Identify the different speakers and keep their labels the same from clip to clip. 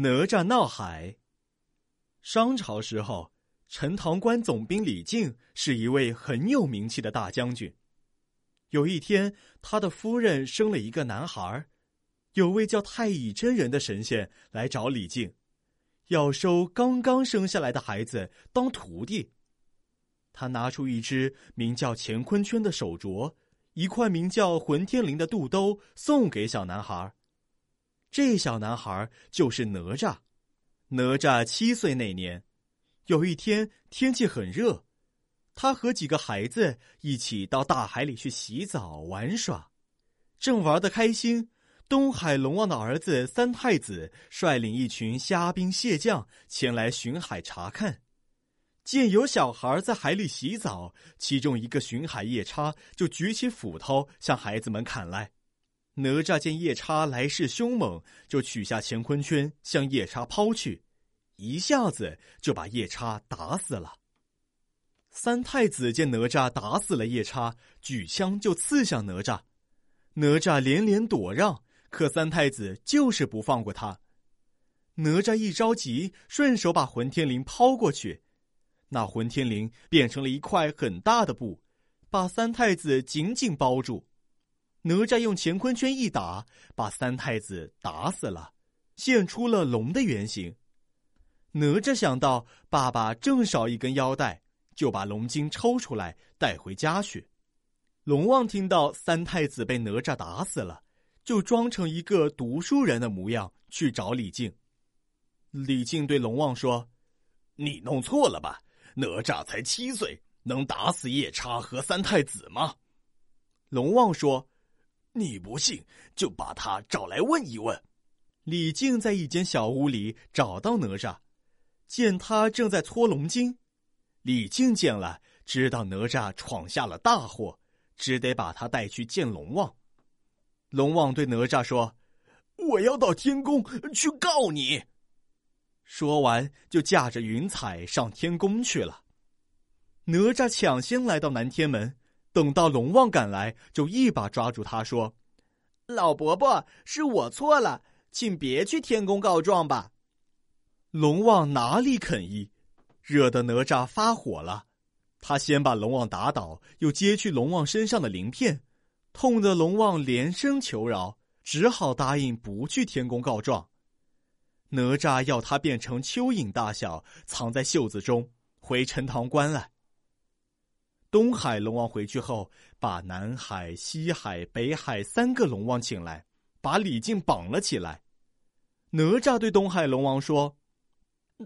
Speaker 1: 哪吒闹海。商朝时候，陈塘关总兵李靖是一位很有名气的大将军。有一天，他的夫人生了一个男孩有位叫太乙真人的神仙来找李靖，要收刚刚生下来的孩子当徒弟。他拿出一只名叫乾坤圈的手镯，一块名叫混天绫的肚兜，送给小男孩。这小男孩就是哪吒。哪吒七岁那年，有一天天气很热，他和几个孩子一起到大海里去洗澡玩耍。正玩得开心，东海龙王的儿子三太子率领一群虾兵蟹将前来巡海查看。见有小孩在海里洗澡，其中一个巡海夜叉就举起斧头向孩子们砍来。哪吒见夜叉来势凶猛，就取下乾坤圈向夜叉抛去，一下子就把夜叉打死了。三太子见哪吒打死了夜叉，举枪就刺向哪吒，哪吒连连躲让，可三太子就是不放过他。哪吒一着急，顺手把混天绫抛过去，那混天绫变成了一块很大的布，把三太子紧紧包住。哪吒用乾坤圈一打，把三太子打死了，现出了龙的原形。哪吒想到爸爸正少一根腰带，就把龙筋抽出来带回家去。龙王听到三太子被哪吒打死了，就装成一个读书人的模样去找李靖。李靖对龙王说：“
Speaker 2: 你弄错了吧？哪吒才七岁，能打死夜叉和三太子吗？”
Speaker 1: 龙王说。
Speaker 2: 你不信，就把他找来问一问。
Speaker 1: 李靖在一间小屋里找到哪吒，见他正在搓龙筋。李靖见了，知道哪吒闯下了大祸，只得把他带去见龙王。龙王对哪吒说：“
Speaker 2: 我要到天宫去告你。”
Speaker 1: 说完，就驾着云彩上天宫去了。哪吒抢先来到南天门。等到龙王赶来，就一把抓住他说：“
Speaker 3: 老伯伯，是我错了，请别去天宫告状吧。”
Speaker 1: 龙王哪里肯依，惹得哪吒发火了。他先把龙王打倒，又揭去龙王身上的鳞片，痛得龙王连声求饶，只好答应不去天宫告状。哪吒要他变成蚯蚓大小，藏在袖子中，回陈塘关来。东海龙王回去后，把南海、西海、北海三个龙王请来，把李靖绑了起来。哪吒对东海龙王说：“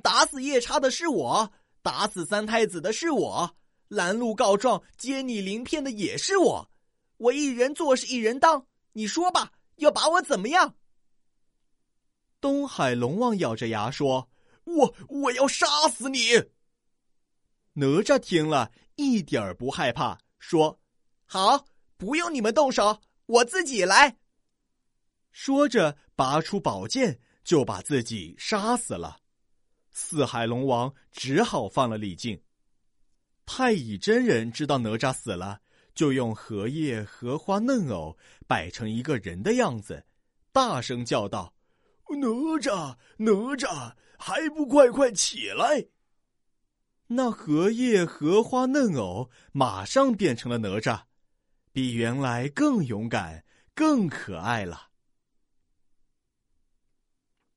Speaker 3: 打死夜叉的是我，打死三太子的是我，拦路告状、接你鳞片的也是我。我一人做事一人当，你说吧，要把我怎么样？”
Speaker 1: 东海龙王咬着牙说：“
Speaker 2: 我我要杀死你。”
Speaker 1: 哪吒听了。一点儿不害怕，说：“
Speaker 3: 好，不用你们动手，我自己来。”
Speaker 1: 说着，拔出宝剑，就把自己杀死了。四海龙王只好放了李靖。太乙真人知道哪吒死了，就用荷叶、荷花、嫩藕摆成一个人的样子，大声叫道：“
Speaker 2: 哪吒，哪吒，还不快快起来！”
Speaker 1: 那荷叶、荷花、嫩藕马上变成了哪吒，比原来更勇敢、更可爱了。